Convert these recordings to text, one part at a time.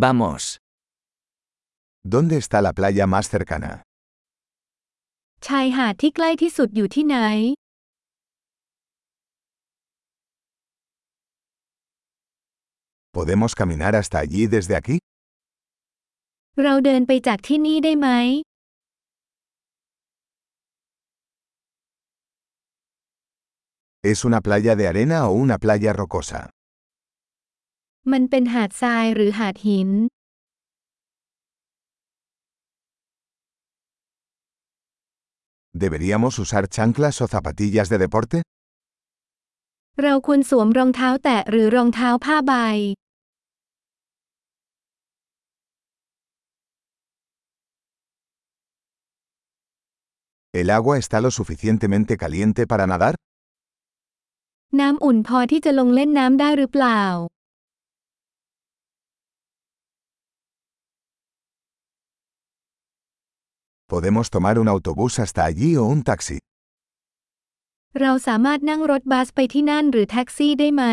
Vamos. ¿Dónde está la playa más cercana? ชายหาดที่ใกล้ที่สุดอยู่ที่ไหน ¿Podemos caminar hasta allí desde aquí? เราเดินไปจากที่นี่ได้ไหม ¿Es una playa de arena o una playa rocosa? มันเป็นหาดทรายหรือหาดหิน ¿Deberíamos usar chanclas o zapatillas de deporte? เราควรสวมรองเท้าแตะหรือรองเท้าผ้าใบ ¿El agua está lo suficientemente caliente para nadar? น้ำอุ่นพอที่จะลงเล่นน้ำได้หรือเปล่า ¿Podemos tomar un autobús hasta allí o un taxi? เราสามารถนั่งรถบัสไปที่นั่นหรือแท็กซี่ได้ไหม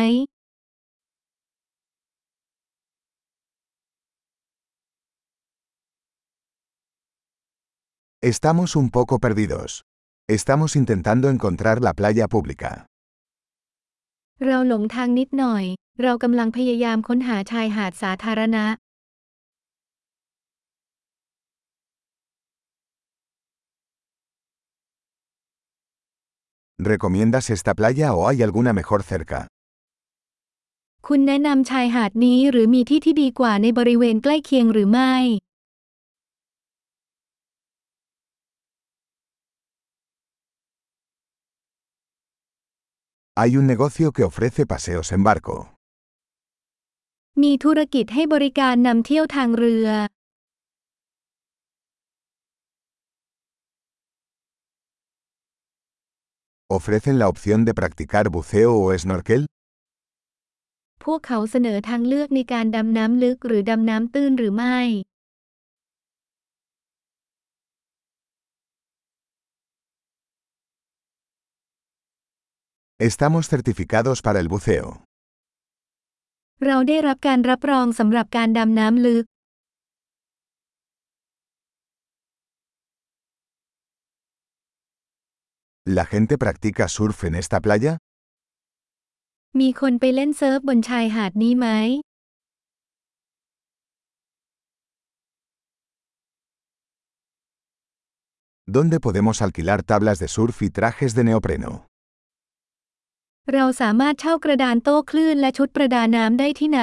Estamos un poco perdidos. Estamos intentando encontrar la playa pública. เราหลงทางนิดหน่อย เรากำลังพยายามค้นหาชายหาดสาธารณะ ¿Recomiendas esta playa o hay alguna mejor cerca? คุณแนะนำชายหาดนี้หรือมีที่ที่ดีกว่าในบริเวณใกล้เคียงหรือไม่ Hay un negocio que ofrece paseos en barco. มีธุรกิจให้บริการนำเที่ยวทางเรือ ¿Ofrecen la opción de practicar buceo o snorkel? พวกเขาเสนอทางเลือกในการดำน้ำลึกหรือดำน้ำตื้นหรือไม่ Estamos certificados para el buceo. เราได้รับการรับรองสำหรับการดำน้ำลึก ¿La gente practica surf en esta playa? มีคนไปเล่นเซิร์ฟบนชายหาดนี้ไหม ¿Dónde podemos alquilar tablas de surf y trajes de neopreno? เราสามารถเช่ากระดานโต้คลื่นและชุดประดาน้ำได้ที่ไหน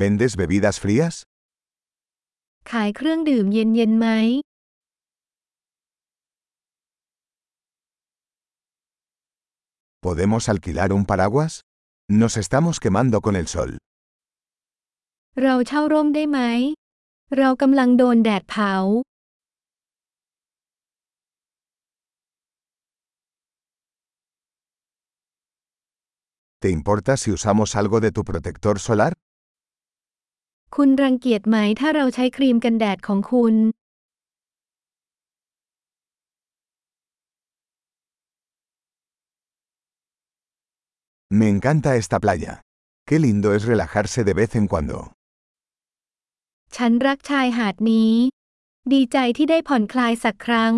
¿Vendes bebidas frías? ำ ขายเครื่องดื่มเย็นๆไหม ¿Podemos alquilar un paraguas? Nos estamos quemando con el sol. เราเช่าร่มได้ไหม เรากำลังโดนแดดเผา ¿Te importa si usamos algo de tu protector solar? คุณรังเกียจไหมถ้าเราใช้ครีมกันแดดของคุณ Me encanta esta playa. Qué lindo es relajarse de vez en cuando. ฉันรักชายหาดนี้ ดีใจที่ได้ผ่อนคลายสักครั้ง